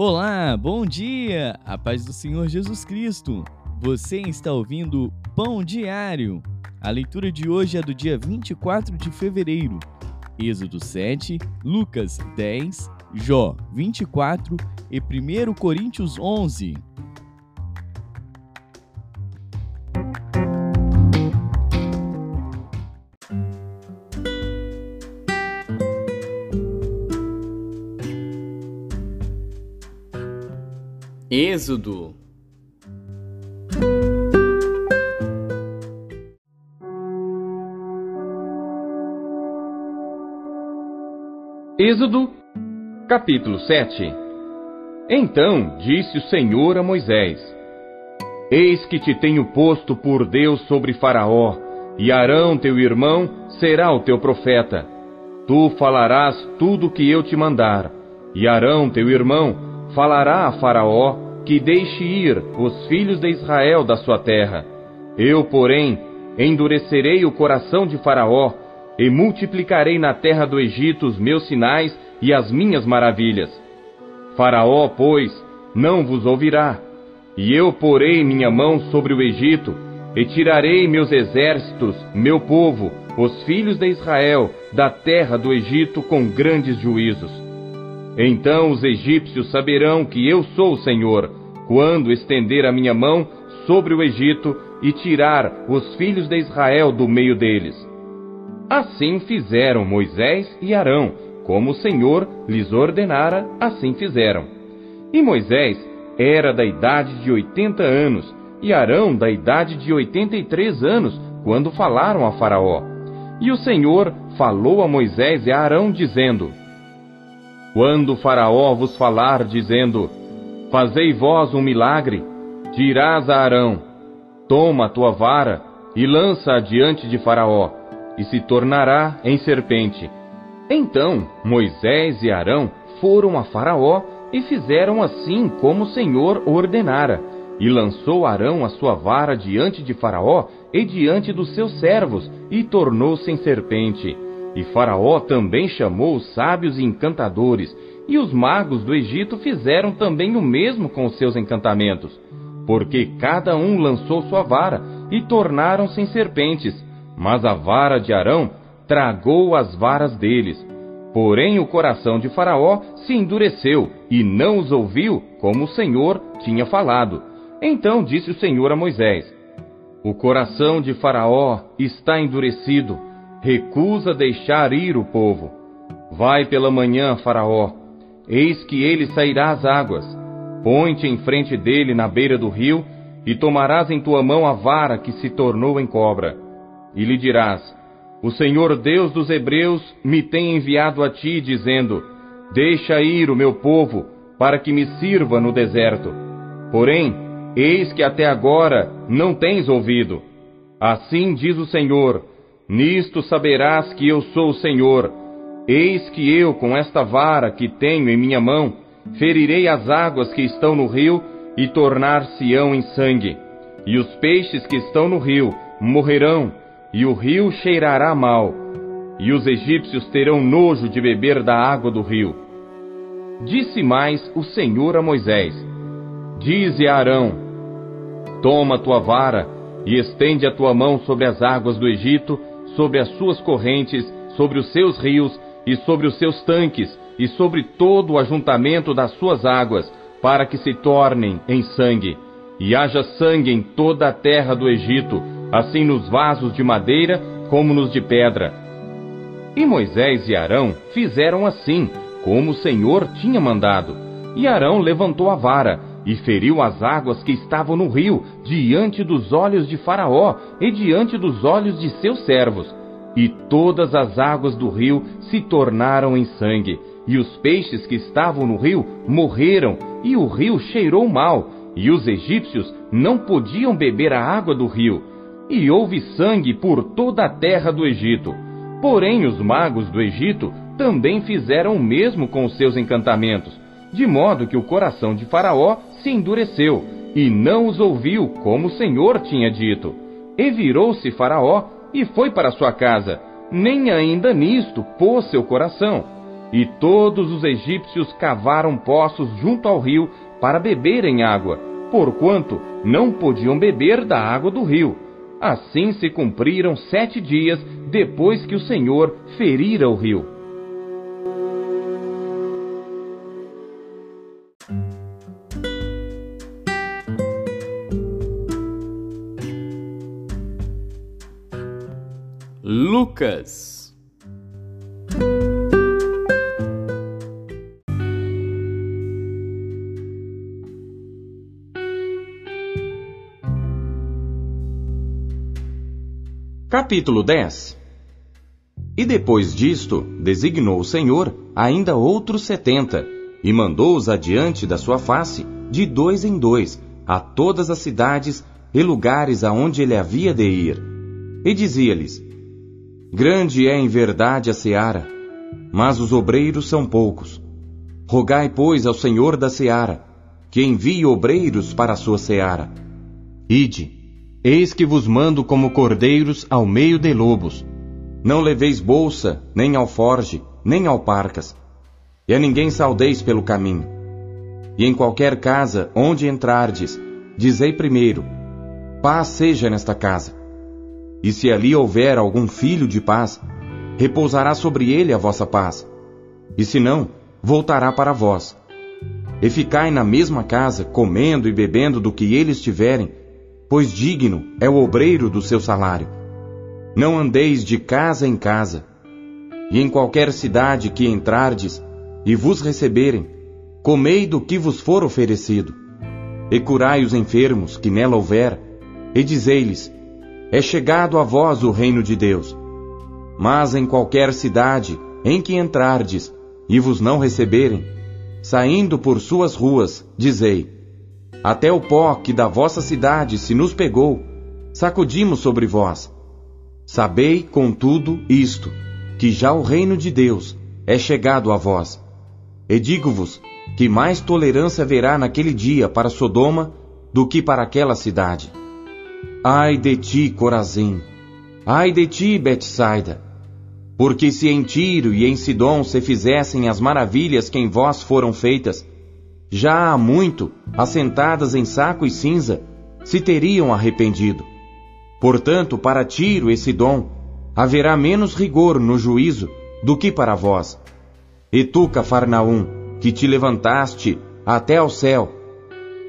Olá, bom dia! A paz do Senhor Jesus Cristo. Você está ouvindo Pão Diário. A leitura de hoje é do dia 24 de fevereiro. Êxodo 7, Lucas 10, Jó 24 e 1 Coríntios 11. Êxodo Êxodo, capítulo 7 Então disse o Senhor a Moisés: Eis que te tenho posto por Deus sobre Faraó, e Arão, teu irmão, será o teu profeta. Tu falarás tudo o que eu te mandar, e Arão, teu irmão, falará a Faraó que deixe ir os filhos de Israel da sua terra. Eu, porém, endurecerei o coração de Faraó e multiplicarei na terra do Egito os meus sinais e as minhas maravilhas. Faraó, pois, não vos ouvirá. E eu porei minha mão sobre o Egito, e tirarei meus exércitos, meu povo, os filhos de Israel, da terra do Egito com grandes juízos. Então os egípcios saberão que eu sou o Senhor, quando estender a minha mão sobre o Egito e tirar os filhos de Israel do meio deles. Assim fizeram Moisés e Arão, como o Senhor lhes ordenara, assim fizeram. E Moisés era da idade de oitenta anos, e Arão da idade de oitenta e três anos, quando falaram a Faraó. E o Senhor falou a Moisés e a Arão, dizendo: quando Faraó vos falar, dizendo: Fazei vós um milagre, dirás a Arão: Toma a tua vara e lança-a diante de Faraó, e se tornará em serpente. Então Moisés e Arão foram a Faraó e fizeram assim como o Senhor ordenara. E lançou Arão a sua vara diante de Faraó e diante dos seus servos, e tornou-se em serpente. E Faraó também chamou os sábios e encantadores, e os magos do Egito fizeram também o mesmo com os seus encantamentos, porque cada um lançou sua vara e tornaram-se serpentes, mas a vara de Arão tragou as varas deles. Porém o coração de Faraó se endureceu e não os ouviu como o Senhor tinha falado. Então disse o Senhor a Moisés: O coração de Faraó está endurecido recusa deixar ir o povo. Vai pela manhã, Faraó, eis que ele sairá às águas. Põe-te em frente dele na beira do rio, e tomarás em tua mão a vara que se tornou em cobra. E lhe dirás: O Senhor Deus dos Hebreus me tem enviado a ti, dizendo: Deixa ir o meu povo, para que me sirva no deserto. Porém, eis que até agora não tens ouvido. Assim diz o Senhor: Nisto saberás que eu sou o Senhor. Eis que eu, com esta vara que tenho em minha mão, ferirei as águas que estão no rio e tornar-se-ão em sangue. E os peixes que estão no rio morrerão, e o rio cheirará mal. E os egípcios terão nojo de beber da água do rio. Disse mais o Senhor a Moisés: Dize a Arão: Toma tua vara e estende a tua mão sobre as águas do Egito sobre as suas correntes, sobre os seus rios e sobre os seus tanques, e sobre todo o ajuntamento das suas águas, para que se tornem em sangue. E haja sangue em toda a terra do Egito, assim nos vasos de madeira como nos de pedra. E Moisés e Arão fizeram assim, como o Senhor tinha mandado. E Arão levantou a vara, e feriu as águas que estavam no rio, diante dos olhos de Faraó e diante dos olhos de seus servos. E todas as águas do rio se tornaram em sangue, e os peixes que estavam no rio morreram, e o rio cheirou mal, e os egípcios não podiam beber a água do rio. E houve sangue por toda a terra do Egito. Porém, os magos do Egito também fizeram o mesmo com os seus encantamentos, de modo que o coração de Faraó se endureceu e não os ouviu, como o Senhor tinha dito. E virou-se Faraó e foi para sua casa, nem ainda nisto pôs seu coração. E todos os egípcios cavaram poços junto ao rio para beberem água, porquanto não podiam beber da água do rio. Assim se cumpriram sete dias depois que o Senhor ferira o rio. Lucas Capítulo 10 E depois disto, designou o Senhor ainda outros setenta, e mandou-os adiante da sua face, de dois em dois, a todas as cidades e lugares aonde ele havia de ir. E dizia-lhes: Grande é em verdade a seara, mas os obreiros são poucos. Rogai, pois, ao Senhor da seara, que envie obreiros para a sua seara. Ide, Eis que vos mando como cordeiros ao meio de lobos. Não leveis bolsa, nem alforge, nem alparcas, e a ninguém saudeis pelo caminho. E em qualquer casa onde entrardes, dizei primeiro: Paz seja nesta casa. E se ali houver algum filho de paz, repousará sobre ele a vossa paz. E se não, voltará para vós. E ficai na mesma casa, comendo e bebendo do que eles tiverem, pois digno é o obreiro do seu salário. Não andeis de casa em casa, e em qualquer cidade que entrardes e vos receberem, comei do que vos for oferecido, e curai os enfermos que nela houver, e dizei-lhes: É chegado a vós o reino de Deus. Mas em qualquer cidade em que entrardes e vos não receberem, saindo por suas ruas, dizei: até o pó que da vossa cidade se nos pegou, sacudimos sobre vós. Sabei, contudo, isto, que já o reino de Deus é chegado a vós. E digo-vos que mais tolerância haverá naquele dia para Sodoma do que para aquela cidade. Ai de ti, Corazim! Ai de ti, Betsaida! Porque se em Tiro e em Sidom se fizessem as maravilhas que em vós foram feitas, já há muito, assentadas em saco e cinza, se teriam arrependido. Portanto, para Tiro e Sidom, haverá menos rigor no juízo do que para vós. E tu, Cafarnaum, que te levantaste até ao céu,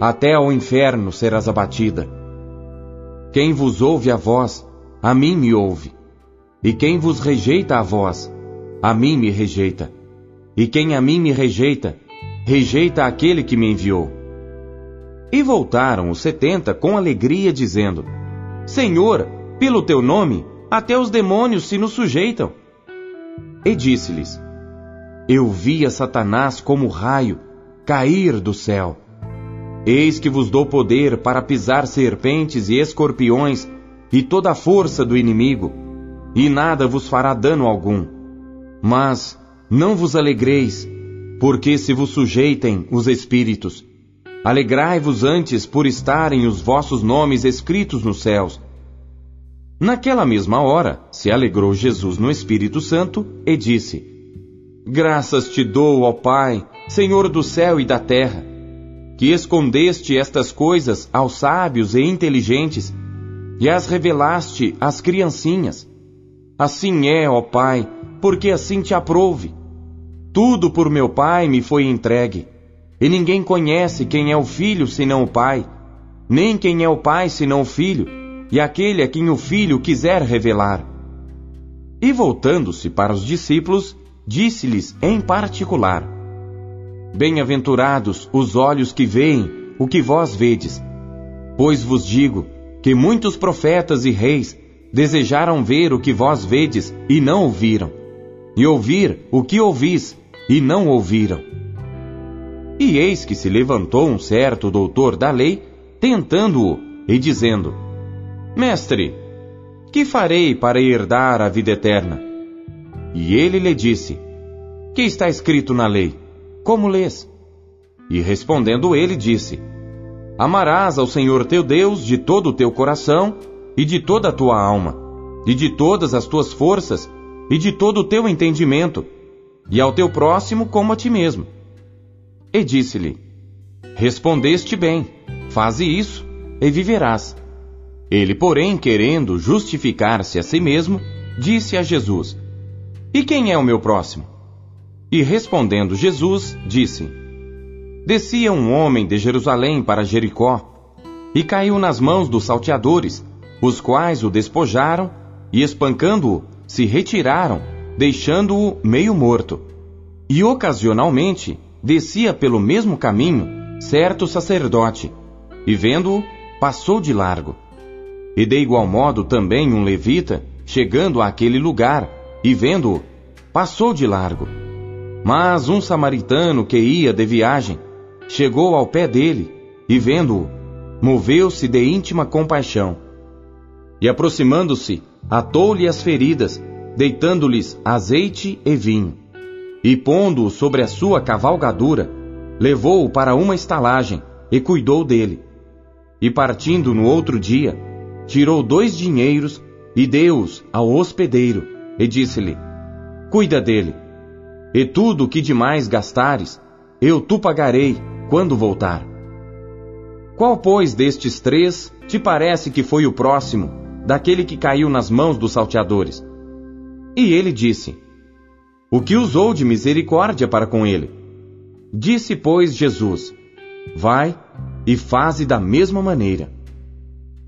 até ao inferno serás abatida. Quem vos ouve a vós, a mim me ouve. E quem vos rejeita a vós, a mim me rejeita. E quem a mim me rejeita, rejeita aquele que me enviou. E voltaram os setenta com alegria, dizendo: Senhor, pelo teu nome, até os demônios se nos sujeitam. E disse-lhes: Eu vi a Satanás como raio cair do céu. Eis que vos dou poder para pisar serpentes e escorpiões e toda a força do inimigo, e nada vos fará dano algum. Mas não vos alegreis porque se vos sujeitem os espíritos, alegrai-vos antes por estarem os vossos nomes escritos nos céus. Naquela mesma hora, se alegrou Jesus no Espírito Santo e disse: Graças te dou, ó Pai, Senhor do céu e da terra, que escondeste estas coisas aos sábios e inteligentes e as revelaste às criancinhas. Assim é, ó Pai, porque assim te aprouve. Tudo por meu Pai me foi entregue. E ninguém conhece quem é o Filho senão o Pai, nem quem é o Pai senão o Filho, e aquele a quem o Filho quiser revelar. E voltando-se para os discípulos, disse-lhes em particular: Bem-aventurados os olhos que veem o que vós vedes. Pois vos digo que muitos profetas e reis desejaram ver o que vós vedes e não ouviram, e ouvir o que ouvis e não ouviram. E eis que se levantou um certo doutor da lei, tentando-o e dizendo: Mestre, que farei para herdar a vida eterna? E ele lhe disse: Que está escrito na lei? Como lês? E respondendo ele, disse: Amarás ao Senhor teu Deus de todo o teu coração, e de toda a tua alma, e de todas as tuas forças, e de todo o teu entendimento e ao teu próximo como a ti mesmo. E disse-lhe: Respondeste bem, faze isso e viverás. Ele, porém, querendo justificar-se a si mesmo, disse a Jesus: E quem é o meu próximo? E respondendo Jesus, disse: Descia um homem de Jerusalém para Jericó e caiu nas mãos dos salteadores, os quais o despojaram e, espancando-o, se retiraram, deixando-o meio morto. E ocasionalmente descia pelo mesmo caminho certo sacerdote, e vendo-o, passou de largo. E de igual modo também um levita, chegando àquele lugar, e vendo-o, passou de largo. Mas um samaritano que ia de viagem, chegou ao pé dele, e vendo-o, moveu-se de íntima compaixão. E aproximando-se, atou-lhe as feridas, deitando-lhes azeite e vinho. E pondo-o sobre a sua cavalgadura, levou-o para uma estalagem e cuidou dele. E partindo no outro dia, tirou dois dinheiros e deu-os ao hospedeiro, e disse-lhe: Cuida dele, e tudo o que demais gastares, eu tu pagarei quando voltar. Qual, pois, destes três te parece que foi o próximo, daquele que caiu nas mãos dos salteadores? E ele disse: O que usou de misericórdia para com ele? Disse, pois, Jesus: Vai e faze da mesma maneira.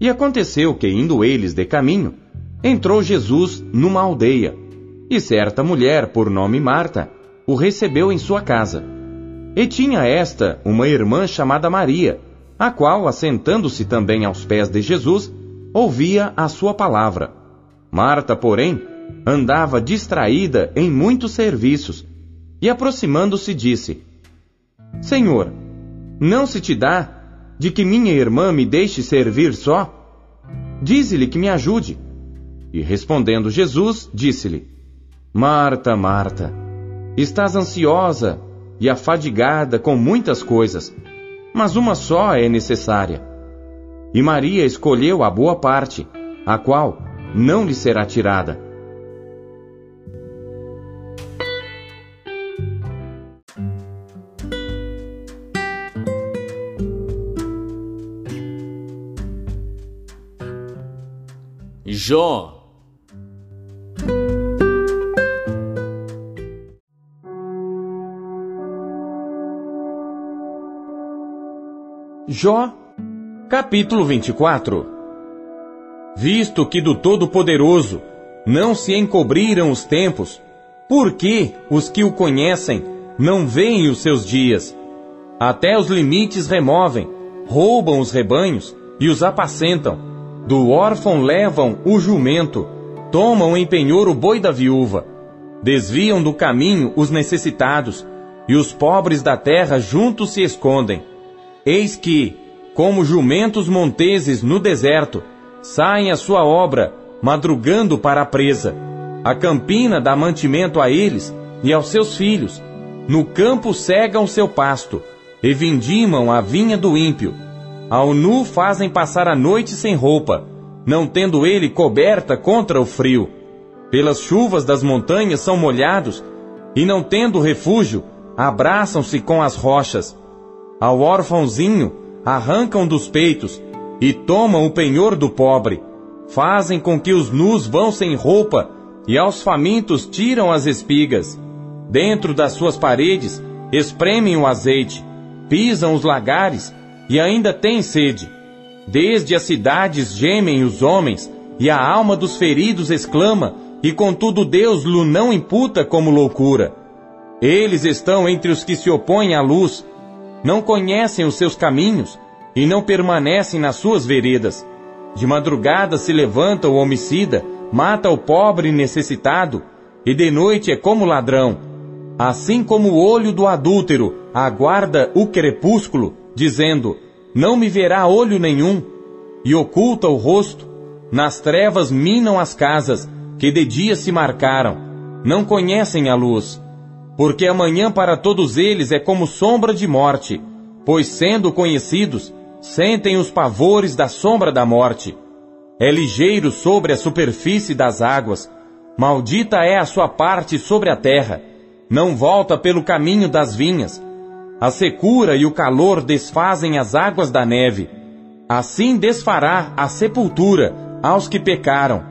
E aconteceu que, indo eles de caminho, entrou Jesus numa aldeia, e certa mulher, por nome Marta, o recebeu em sua casa. E tinha esta uma irmã chamada Maria, a qual, assentando-se também aos pés de Jesus, ouvia a sua palavra. Marta, porém, andava distraída em muitos serviços, e aproximando-se disse: Senhor, não se te dá de que minha irmã me deixe servir só? Dize-lhe que me ajude. E respondendo Jesus, disse-lhe: Marta, Marta, estás ansiosa e afadigada com muitas coisas, mas uma só é necessária. E Maria escolheu a boa parte, a qual não lhe será tirada. Jó Jó, capítulo 24 Visto que do Todo-Poderoso não se encobriram os tempos, por que os que o conhecem não veem os seus dias? Até os limites removem, roubam os rebanhos e os apacentam. Do órfão levam o jumento, tomam em penhor o boi da viúva, desviam do caminho os necessitados, e os pobres da terra juntos se escondem. Eis que, como jumentos monteses no deserto, saem a sua obra, madrugando para a presa. A campina dá mantimento a eles e aos seus filhos. No campo cegam seu pasto, e vindimam a vinha do ímpio. Ao nu fazem passar a noite sem roupa, não tendo ele coberta contra o frio. Pelas chuvas das montanhas são molhados, e não tendo refúgio, abraçam-se com as rochas. Ao órfãozinho arrancam dos peitos e tomam o penhor do pobre. Fazem com que os nus vão sem roupa e aos famintos tiram as espigas. Dentro das suas paredes espremem o azeite, pisam os lagares e ainda têm sede. Desde as cidades gemem os homens e a alma dos feridos exclama, e contudo Deus lhe não imputa como loucura. Eles estão entre os que se opõem à luz, não conhecem os seus caminhos e não permanecem nas suas veredas. De madrugada se levanta o homicida, mata o pobre necessitado, e de noite é como ladrão. Assim como o olho do adúltero aguarda o crepúsculo, dizendo: Não me verá olho nenhum, e oculta o rosto, nas trevas minam as casas, que de dia se marcaram, não conhecem a luz porque amanhã para todos eles é como sombra de morte, pois sendo conhecidos, sentem os pavores da sombra da morte. É ligeiro sobre a superfície das águas, maldita é a sua parte sobre a terra, não volta pelo caminho das vinhas. A secura e o calor desfazem as águas da neve. Assim desfará a sepultura aos que pecaram.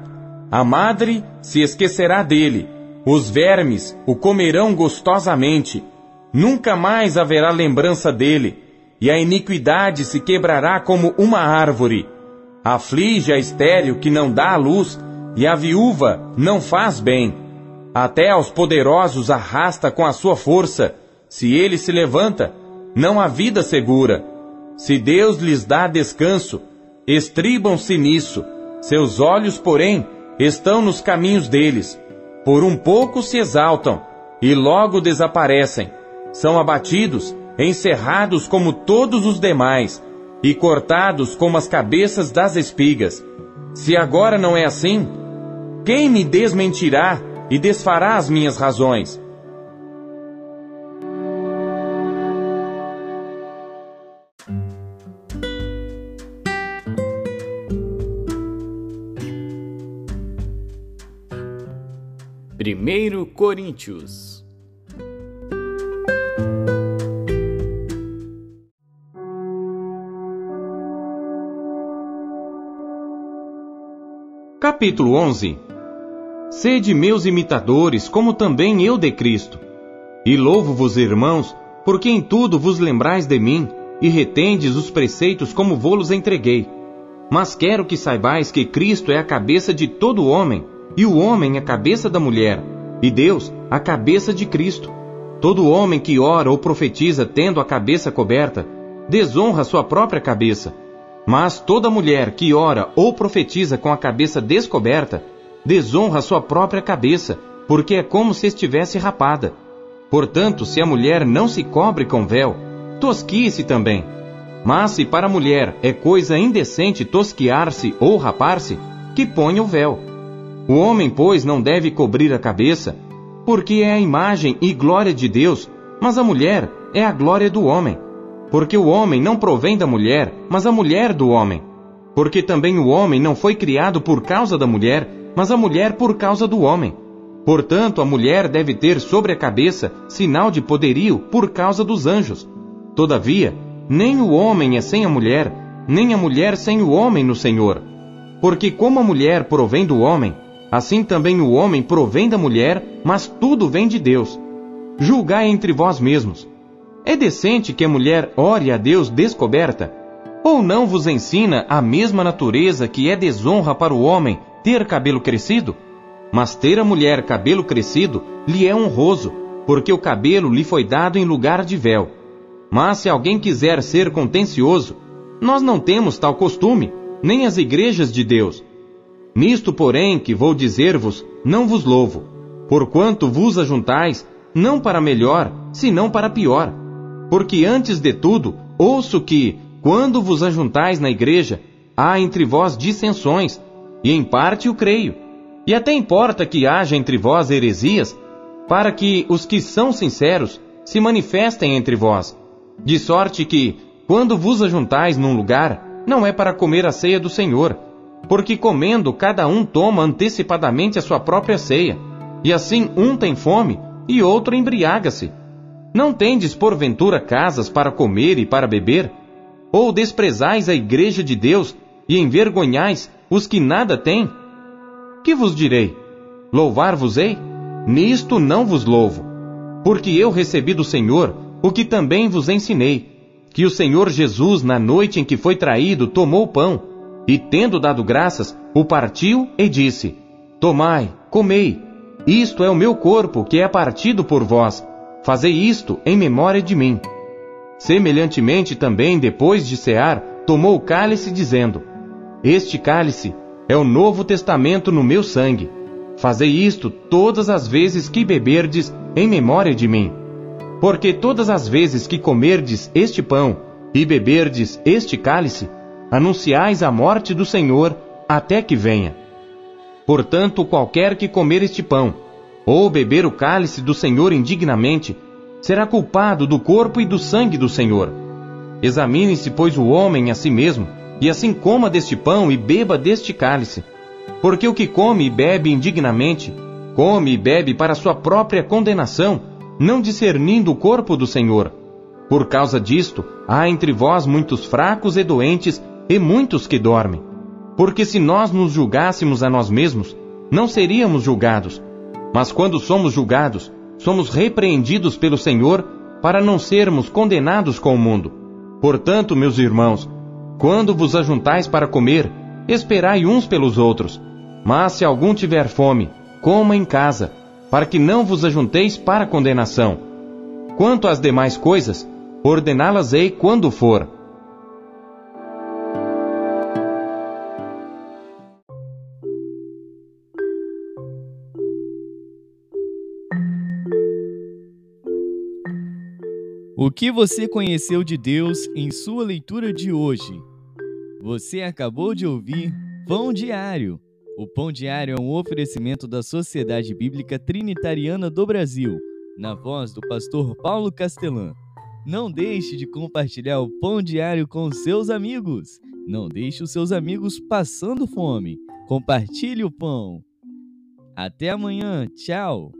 A madre se esquecerá dele. Os vermes o comerão gostosamente. Nunca mais haverá lembrança dele, e a iniquidade se quebrará como uma árvore. Aflige a estéril que não dá a luz, e a viúva não faz bem. Até aos poderosos arrasta com a sua força. Se ele se levanta, não há vida segura. Se Deus lhes dá descanso, estribam-se nisso. Seus olhos, porém, estão nos caminhos deles. Por um pouco se exaltam e logo desaparecem. São abatidos, encerrados como todos os demais e cortados como as cabeças das espigas. Se agora não é assim, quem me desmentirá e desfará as minhas razões? Primeiro Coríntios Capítulo 11 Sede meus imitadores, como também eu de Cristo. E louvo-vos, irmãos, porque em tudo vos lembrais de mim, e retendes os preceitos como vou-los entreguei. Mas quero que saibais que Cristo é a cabeça de todo homem, e o homem a cabeça da mulher, e Deus a cabeça de Cristo. Todo homem que ora ou profetiza tendo a cabeça coberta, desonra sua própria cabeça mas toda mulher que ora ou profetiza com a cabeça descoberta, desonra sua própria cabeça, porque é como se estivesse rapada. Portanto, se a mulher não se cobre com véu, tosquie-se também. Mas se para a mulher é coisa indecente tosquiar-se ou rapar-se, que ponha o véu. O homem, pois, não deve cobrir a cabeça, porque é a imagem e glória de Deus, mas a mulher é a glória do homem. Porque o homem não provém da mulher, mas a mulher do homem. Porque também o homem não foi criado por causa da mulher, mas a mulher por causa do homem. Portanto, a mulher deve ter sobre a cabeça sinal de poderio por causa dos anjos. Todavia, nem o homem é sem a mulher, nem a mulher sem o homem no Senhor. Porque como a mulher provém do homem, assim também o homem provém da mulher, mas tudo vem de Deus. Julgai entre vós mesmos. É decente que a mulher ore a Deus descoberta? Ou não vos ensina a mesma natureza que é desonra para o homem ter cabelo crescido? Mas ter a mulher cabelo crescido lhe é honroso, porque o cabelo lhe foi dado em lugar de véu. Mas se alguém quiser ser contencioso, nós não temos tal costume, nem as igrejas de Deus. Nisto, porém, que vou dizer-vos, não vos louvo, porquanto vos ajuntais, não para melhor, senão para pior porque antes de tudo, ouço que, quando vos ajuntais na igreja, há entre vós dissensões, e em parte o creio. E até importa que haja entre vós heresias, para que os que são sinceros se manifestem entre vós. De sorte que, quando vos ajuntais num lugar, não é para comer a ceia do Senhor, porque comendo cada um toma antecipadamente a sua própria ceia, e assim um tem fome e outro embriaga-se. Não tendes porventura casas para comer e para beber? Ou desprezais a igreja de Deus e envergonhais os que nada têm? Que vos direi? Louvar-vos-ei? Nisto não vos louvo. Porque eu recebi do Senhor o que também vos ensinei: que o Senhor Jesus, na noite em que foi traído, tomou o pão, e tendo dado graças, o partiu e disse: Tomai, comei, isto é o meu corpo que é partido por vós Fazei isto em memória de mim. Semelhantemente também, depois de cear, tomou o cálice, dizendo: Este cálice é o novo testamento no meu sangue. Fazei isto todas as vezes que beberdes em memória de mim. Porque todas as vezes que comerdes este pão e beberdes este cálice, anunciais a morte do Senhor até que venha. Portanto, qualquer que comer este pão ou beber o cálice do Senhor indignamente, será culpado do corpo e do sangue do Senhor. Examine-se, pois, o homem a si mesmo, e assim coma deste pão e beba deste cálice. Porque o que come e bebe indignamente, come e bebe para sua própria condenação, não discernindo o corpo do Senhor. Por causa disto, há entre vós muitos fracos e doentes, e muitos que dormem. Porque se nós nos julgássemos a nós mesmos, não seríamos julgados. Mas quando somos julgados, somos repreendidos pelo Senhor para não sermos condenados com o mundo. Portanto, meus irmãos, quando vos ajuntais para comer, esperai uns pelos outros. Mas se algum tiver fome, coma em casa, para que não vos ajunteis para condenação. Quanto às demais coisas, ordená-las-ei quando for. O que você conheceu de Deus em sua leitura de hoje? Você acabou de ouvir Pão Diário. O Pão Diário é um oferecimento da Sociedade Bíblica Trinitariana do Brasil, na voz do pastor Paulo Castelã. Não deixe de compartilhar o Pão Diário com seus amigos. Não deixe os seus amigos passando fome. Compartilhe o pão. Até amanhã. Tchau.